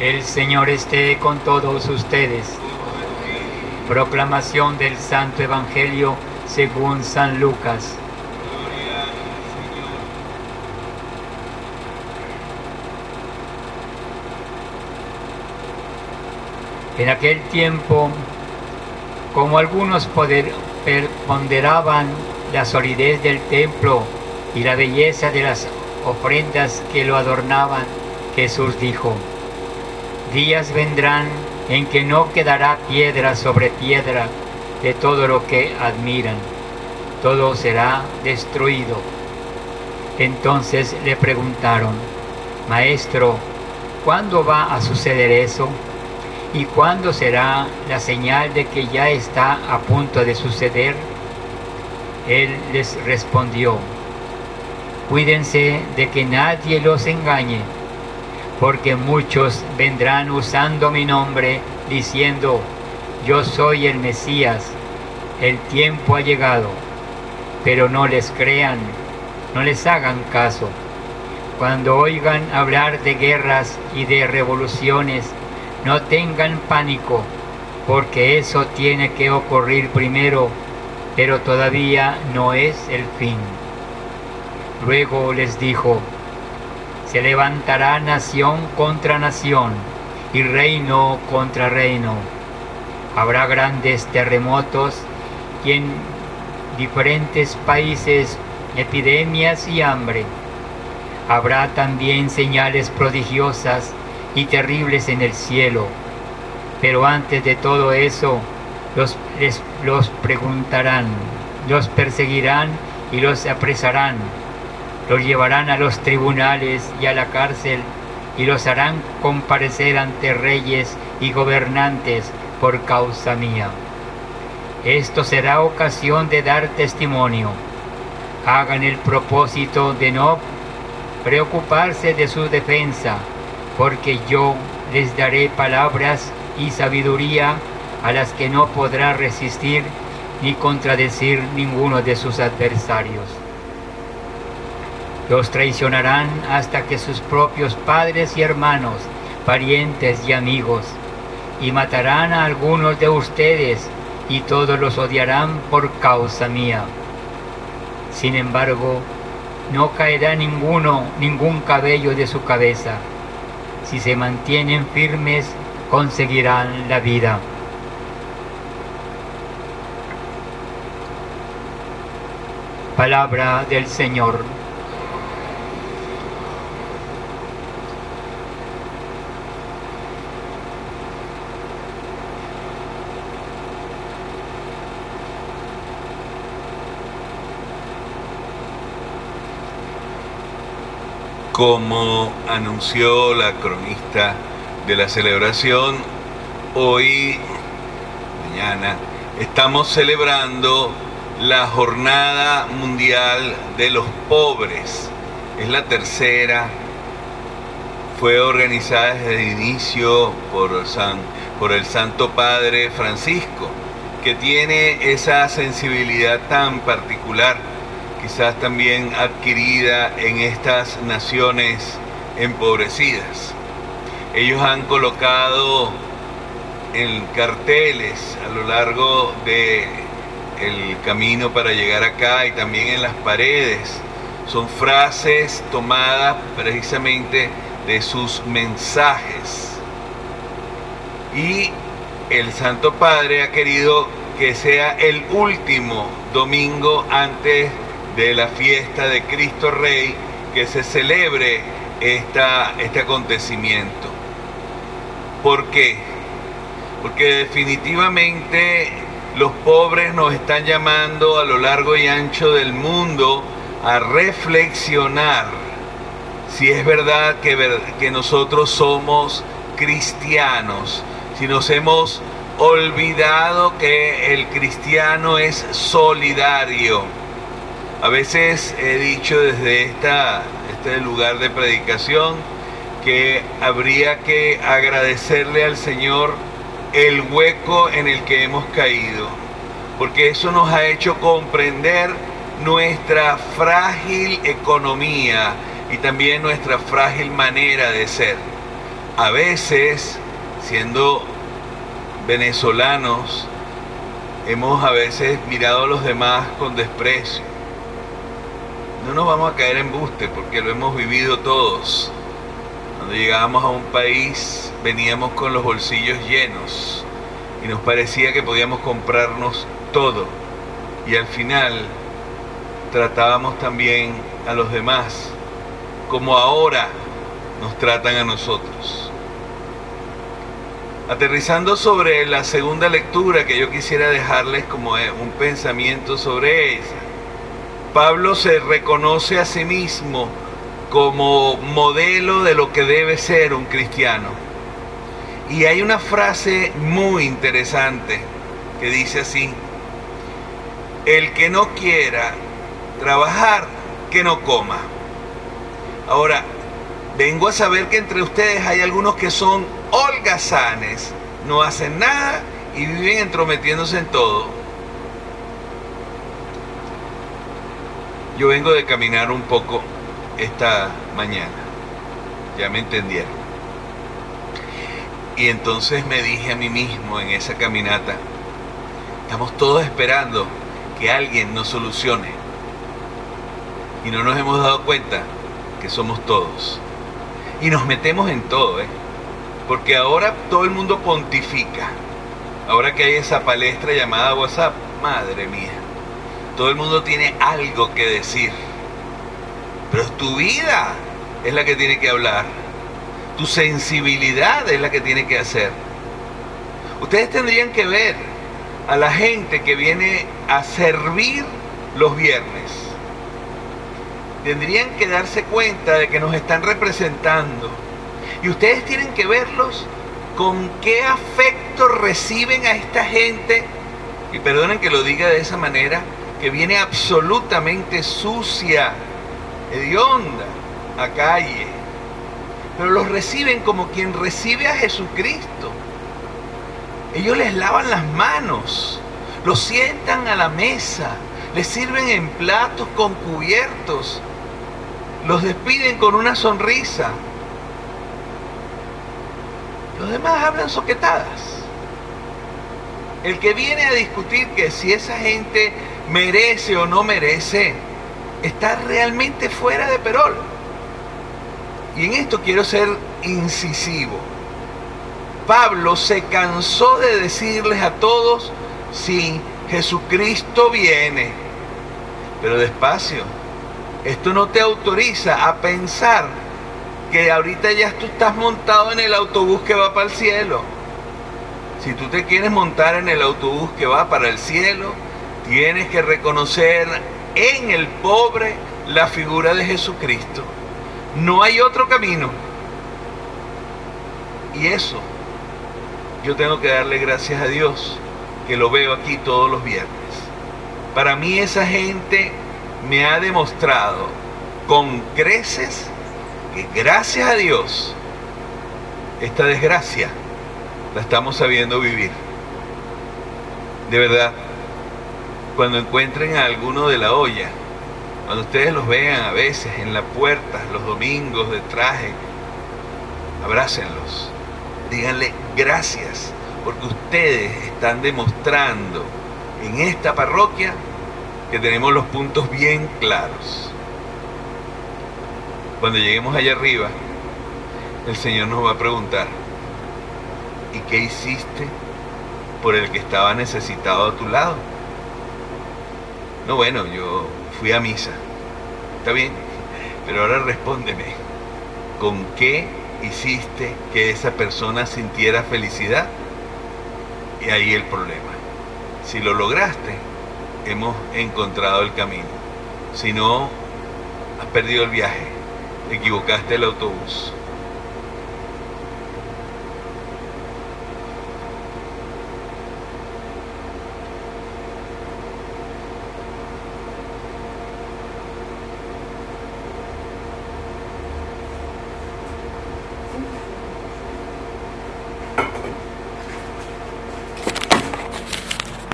El Señor esté con todos ustedes. Proclamación del Santo Evangelio según San Lucas. En aquel tiempo, como algunos ponderaban la solidez del templo y la belleza de las ofrendas que lo adornaban, Jesús dijo, días vendrán en que no quedará piedra sobre piedra de todo lo que admiran, todo será destruido. Entonces le preguntaron, Maestro, ¿cuándo va a suceder eso? ¿Y cuándo será la señal de que ya está a punto de suceder? Él les respondió, Cuídense de que nadie los engañe, porque muchos vendrán usando mi nombre diciendo, yo soy el Mesías, el tiempo ha llegado, pero no les crean, no les hagan caso. Cuando oigan hablar de guerras y de revoluciones, no tengan pánico, porque eso tiene que ocurrir primero, pero todavía no es el fin. Luego les dijo, se levantará nación contra nación y reino contra reino. Habrá grandes terremotos y en diferentes países epidemias y hambre. Habrá también señales prodigiosas y terribles en el cielo. Pero antes de todo eso, los, los preguntarán, los perseguirán y los apresarán los llevarán a los tribunales y a la cárcel y los harán comparecer ante reyes y gobernantes por causa mía. Esto será ocasión de dar testimonio. Hagan el propósito de no preocuparse de su defensa, porque yo les daré palabras y sabiduría a las que no podrá resistir ni contradecir ninguno de sus adversarios. Los traicionarán hasta que sus propios padres y hermanos, parientes y amigos, y matarán a algunos de ustedes, y todos los odiarán por causa mía. Sin embargo, no caerá ninguno, ningún cabello de su cabeza. Si se mantienen firmes, conseguirán la vida. Palabra del Señor. Como anunció la cronista de la celebración, hoy, mañana, estamos celebrando la Jornada Mundial de los Pobres. Es la tercera, fue organizada desde el inicio por, San, por el Santo Padre Francisco, que tiene esa sensibilidad tan particular quizás también adquirida en estas naciones empobrecidas. Ellos han colocado en carteles a lo largo de el camino para llegar acá y también en las paredes. Son frases tomadas precisamente de sus mensajes. Y el Santo Padre ha querido que sea el último domingo antes de la fiesta de Cristo Rey que se celebre esta, este acontecimiento. ¿Por qué? Porque definitivamente los pobres nos están llamando a lo largo y ancho del mundo a reflexionar si es verdad que, que nosotros somos cristianos, si nos hemos olvidado que el cristiano es solidario a veces he dicho desde este lugar de predicación que habría que agradecerle al Señor el hueco en el que hemos caído, porque eso nos ha hecho comprender nuestra frágil economía y también nuestra frágil manera de ser. a veces, siendo venezolanos, hemos a veces mirado a los demás con desprecio. No nos vamos a caer en buste porque lo hemos vivido todos. Cuando llegábamos a un país veníamos con los bolsillos llenos y nos parecía que podíamos comprarnos todo. Y al final tratábamos también a los demás como ahora nos tratan a nosotros. Aterrizando sobre la segunda lectura que yo quisiera dejarles como un pensamiento sobre ella, Pablo se reconoce a sí mismo como modelo de lo que debe ser un cristiano. Y hay una frase muy interesante que dice así, el que no quiera trabajar, que no coma. Ahora, vengo a saber que entre ustedes hay algunos que son holgazanes, no hacen nada y viven entrometiéndose en todo. Yo vengo de caminar un poco esta mañana, ya me entendieron. Y entonces me dije a mí mismo en esa caminata, estamos todos esperando que alguien nos solucione. Y no nos hemos dado cuenta que somos todos. Y nos metemos en todo, ¿eh? Porque ahora todo el mundo pontifica. Ahora que hay esa palestra llamada WhatsApp, madre mía, todo el mundo tiene algo que decir. Pero tu vida es la que tiene que hablar. Tu sensibilidad es la que tiene que hacer. Ustedes tendrían que ver a la gente que viene a servir los viernes tendrían que darse cuenta de que nos están representando. Y ustedes tienen que verlos con qué afecto reciben a esta gente, y perdonen que lo diga de esa manera, que viene absolutamente sucia, hedionda, a calle. Pero los reciben como quien recibe a Jesucristo. Ellos les lavan las manos, los sientan a la mesa, les sirven en platos con cubiertos, los despiden con una sonrisa. Los demás hablan soquetadas. El que viene a discutir que si esa gente merece o no merece, está realmente fuera de perol. Y en esto quiero ser incisivo. Pablo se cansó de decirles a todos, si Jesucristo viene, pero despacio, esto no te autoriza a pensar que ahorita ya tú estás montado en el autobús que va para el cielo. Si tú te quieres montar en el autobús que va para el cielo, tienes que reconocer en el pobre la figura de Jesucristo. No hay otro camino. Y eso, yo tengo que darle gracias a Dios que lo veo aquí todos los viernes. Para mí esa gente me ha demostrado con creces que gracias a Dios esta desgracia la estamos sabiendo vivir. De verdad, cuando encuentren a alguno de la olla, cuando ustedes los vean a veces en la puerta, los domingos de traje, abrácenlos, díganle gracias, porque ustedes están demostrando en esta parroquia que tenemos los puntos bien claros. Cuando lleguemos allá arriba, el Señor nos va a preguntar, ¿y qué hiciste por el que estaba necesitado a tu lado? No, bueno, yo fui a misa. Está bien, pero ahora respóndeme, ¿con qué hiciste que esa persona sintiera felicidad? Y ahí el problema. Si lo lograste, hemos encontrado el camino. Si no, has perdido el viaje, equivocaste el autobús.